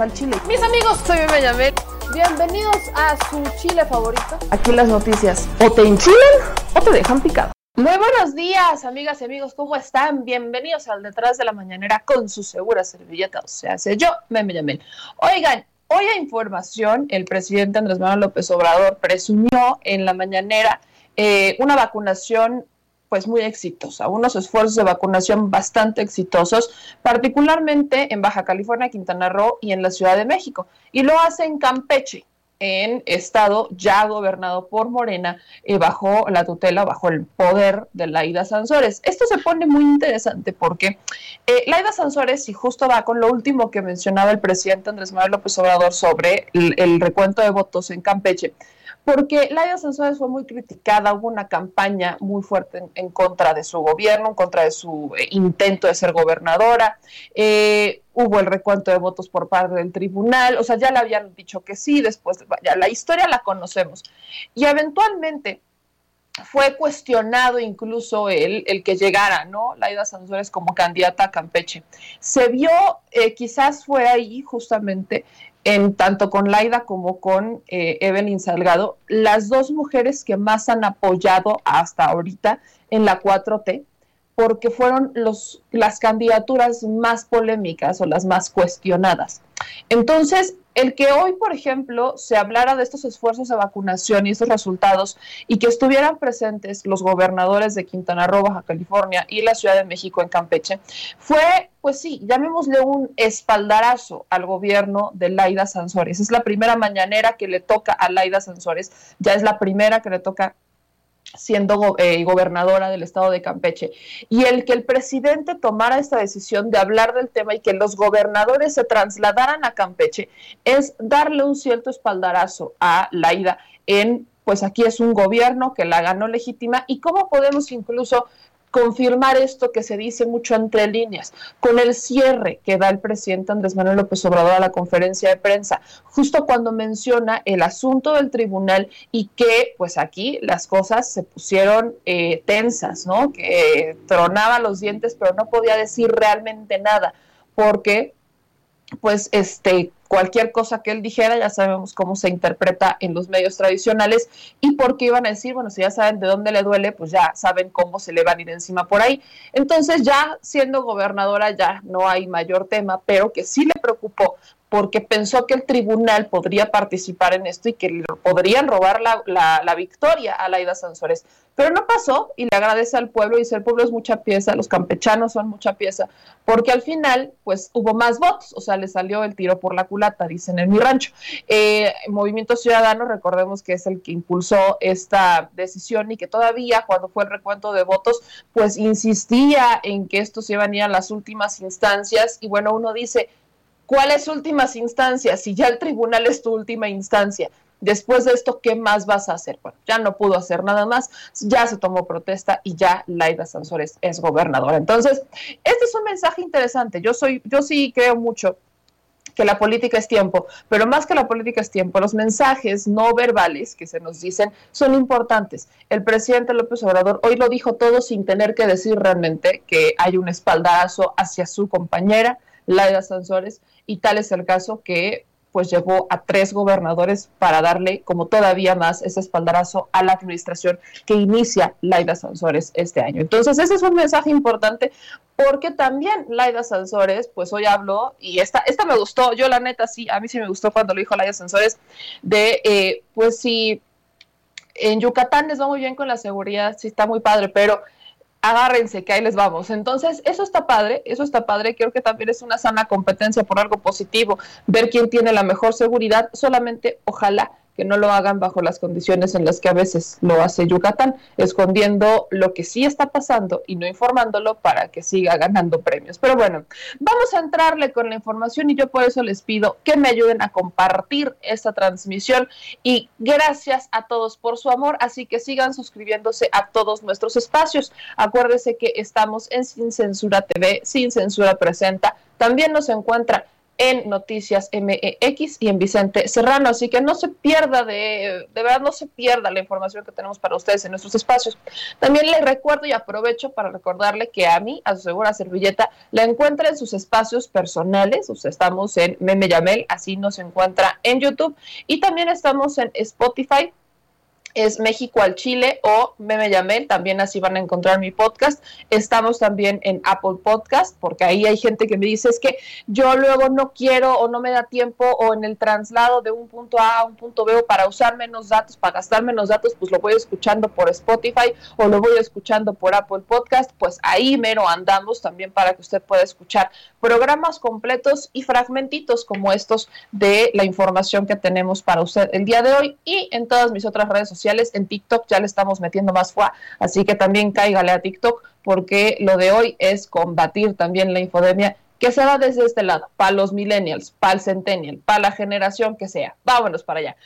al chile. Mis amigos, soy Yamel. Bienvenidos a su chile favorito. Aquí las noticias o te enchilan o te dejan picado. Muy buenos días, amigas y amigos, ¿cómo están? Bienvenidos al Detrás de la Mañanera con su segura servilleta, o sea, sé yo, Meme Yamel. Oigan, hoy a información, el presidente Andrés Manuel López Obrador presumió en la mañanera eh, una vacunación pues muy exitosa, unos esfuerzos de vacunación bastante exitosos, particularmente en Baja California, Quintana Roo y en la Ciudad de México. Y lo hace en Campeche, en estado ya gobernado por Morena, eh, bajo la tutela, bajo el poder de Laida Sansores. Esto se pone muy interesante porque eh, Laida Sansores, y justo va con lo último que mencionaba el presidente Andrés Manuel López Obrador sobre el recuento de votos en Campeche, porque Laida Sansores fue muy criticada, hubo una campaña muy fuerte en, contra de su gobierno, en contra de su eh, intento de ser gobernadora, eh, hubo el recuento de votos por parte del tribunal, o sea, ya le habían dicho que sí, después, ya la historia la conocemos. Y eventualmente fue cuestionado incluso el, el que llegara, ¿no? Laida Sansores como candidata a Campeche. Se vio, eh, quizás fue ahí justamente en tanto con Laida como con eh, Evelyn Salgado, las dos mujeres que más han apoyado hasta ahorita en la 4T, porque fueron los, las candidaturas más polémicas o las más cuestionadas. Entonces, el que hoy, por ejemplo, se hablara de estos esfuerzos de vacunación y estos resultados y que estuvieran presentes los gobernadores de Quintana Roo, Baja California y la Ciudad de México en Campeche, fue, pues sí, llamémosle un espaldarazo al gobierno de Laida Sansores. Es la primera mañanera que le toca a Laida Sansores, ya es la primera que le toca siendo eh, gobernadora del estado de Campeche. Y el que el presidente tomara esta decisión de hablar del tema y que los gobernadores se trasladaran a Campeche es darle un cierto espaldarazo a Laida en, pues aquí es un gobierno que la ganó legítima y cómo podemos incluso confirmar esto que se dice mucho entre líneas, con el cierre que da el presidente Andrés Manuel López Obrador a la conferencia de prensa, justo cuando menciona el asunto del tribunal y que pues aquí las cosas se pusieron eh, tensas, ¿no? Que tronaba los dientes pero no podía decir realmente nada porque pues este cualquier cosa que él dijera, ya sabemos cómo se interpreta en los medios tradicionales y por qué iban a decir, bueno, si ya saben de dónde le duele, pues ya saben cómo se le van a ir encima por ahí. Entonces ya siendo gobernadora ya no hay mayor tema, pero que sí le preocupó porque pensó que el tribunal podría participar en esto y que podrían robar la, la, victoria a Laida Sansores. Pero no pasó y le agradece al pueblo, y dice el pueblo es mucha pieza, los campechanos son mucha pieza, porque al final pues hubo más votos, o sea, le salió el tiro por la culata, dicen en mi rancho. Eh, Movimiento Ciudadano, recordemos que es el que impulsó esta decisión y que todavía cuando fue el recuento de votos, pues insistía en que esto se iban a ir a las últimas instancias y bueno, uno dice, ¿Cuáles últimas instancias? Si ya el tribunal es tu última instancia, después de esto, ¿qué más vas a hacer? Bueno, ya no pudo hacer nada más, ya se tomó protesta y ya Laida Sansores es gobernadora. Entonces, este es un mensaje interesante. Yo soy, yo sí creo mucho que la política es tiempo, pero más que la política es tiempo, los mensajes no verbales que se nos dicen son importantes. El presidente López Obrador hoy lo dijo todo sin tener que decir realmente que hay un espaldarazo hacia su compañera, Laida Sansores, y tal es el caso que pues llevó a tres gobernadores para darle como todavía más ese espaldarazo a la administración que inicia Laida Sansores este año. Entonces, ese es un mensaje importante porque también Laida Sansores, pues hoy habló, y esta, esta me gustó, yo la neta sí, a mí sí me gustó cuando lo dijo Laida Sansores, de eh, pues si en Yucatán les va muy bien con la seguridad, sí está muy padre, pero agárrense que ahí les vamos. Entonces, eso está padre, eso está padre, creo que también es una sana competencia por algo positivo, ver quién tiene la mejor seguridad, solamente ojalá que no lo hagan bajo las condiciones en las que a veces lo hace Yucatán, escondiendo lo que sí está pasando y no informándolo para que siga ganando premios. Pero bueno, vamos a entrarle con la información y yo por eso les pido que me ayuden a compartir esta transmisión y gracias a todos por su amor, así que sigan suscribiéndose a todos nuestros espacios. Acuérdese que estamos en Sin Censura TV, Sin Censura Presenta. También nos encuentra en Noticias MEX y en Vicente Serrano. Así que no se pierda de, de verdad, no se pierda la información que tenemos para ustedes en nuestros espacios. También les recuerdo y aprovecho para recordarle que a mí, a su segura servilleta, la encuentra en sus espacios personales. O sea, estamos en Meme Yamel, así nos encuentra en YouTube. Y también estamos en Spotify es México al Chile o Meme Yamel, también así van a encontrar mi podcast. Estamos también en Apple Podcast, porque ahí hay gente que me dice es que yo luego no quiero o no me da tiempo o en el traslado de un punto A a un punto B para usar menos datos, para gastar menos datos, pues lo voy escuchando por Spotify o lo voy escuchando por Apple Podcast, pues ahí mero andamos también para que usted pueda escuchar programas completos y fragmentitos como estos de la información que tenemos para usted el día de hoy y en todas mis otras redes en TikTok ya le estamos metiendo más fuá, así que también cáigale a TikTok porque lo de hoy es combatir también la infodemia que se va desde este lado, para los millennials, para el centennial, para la generación que sea. Vámonos para allá.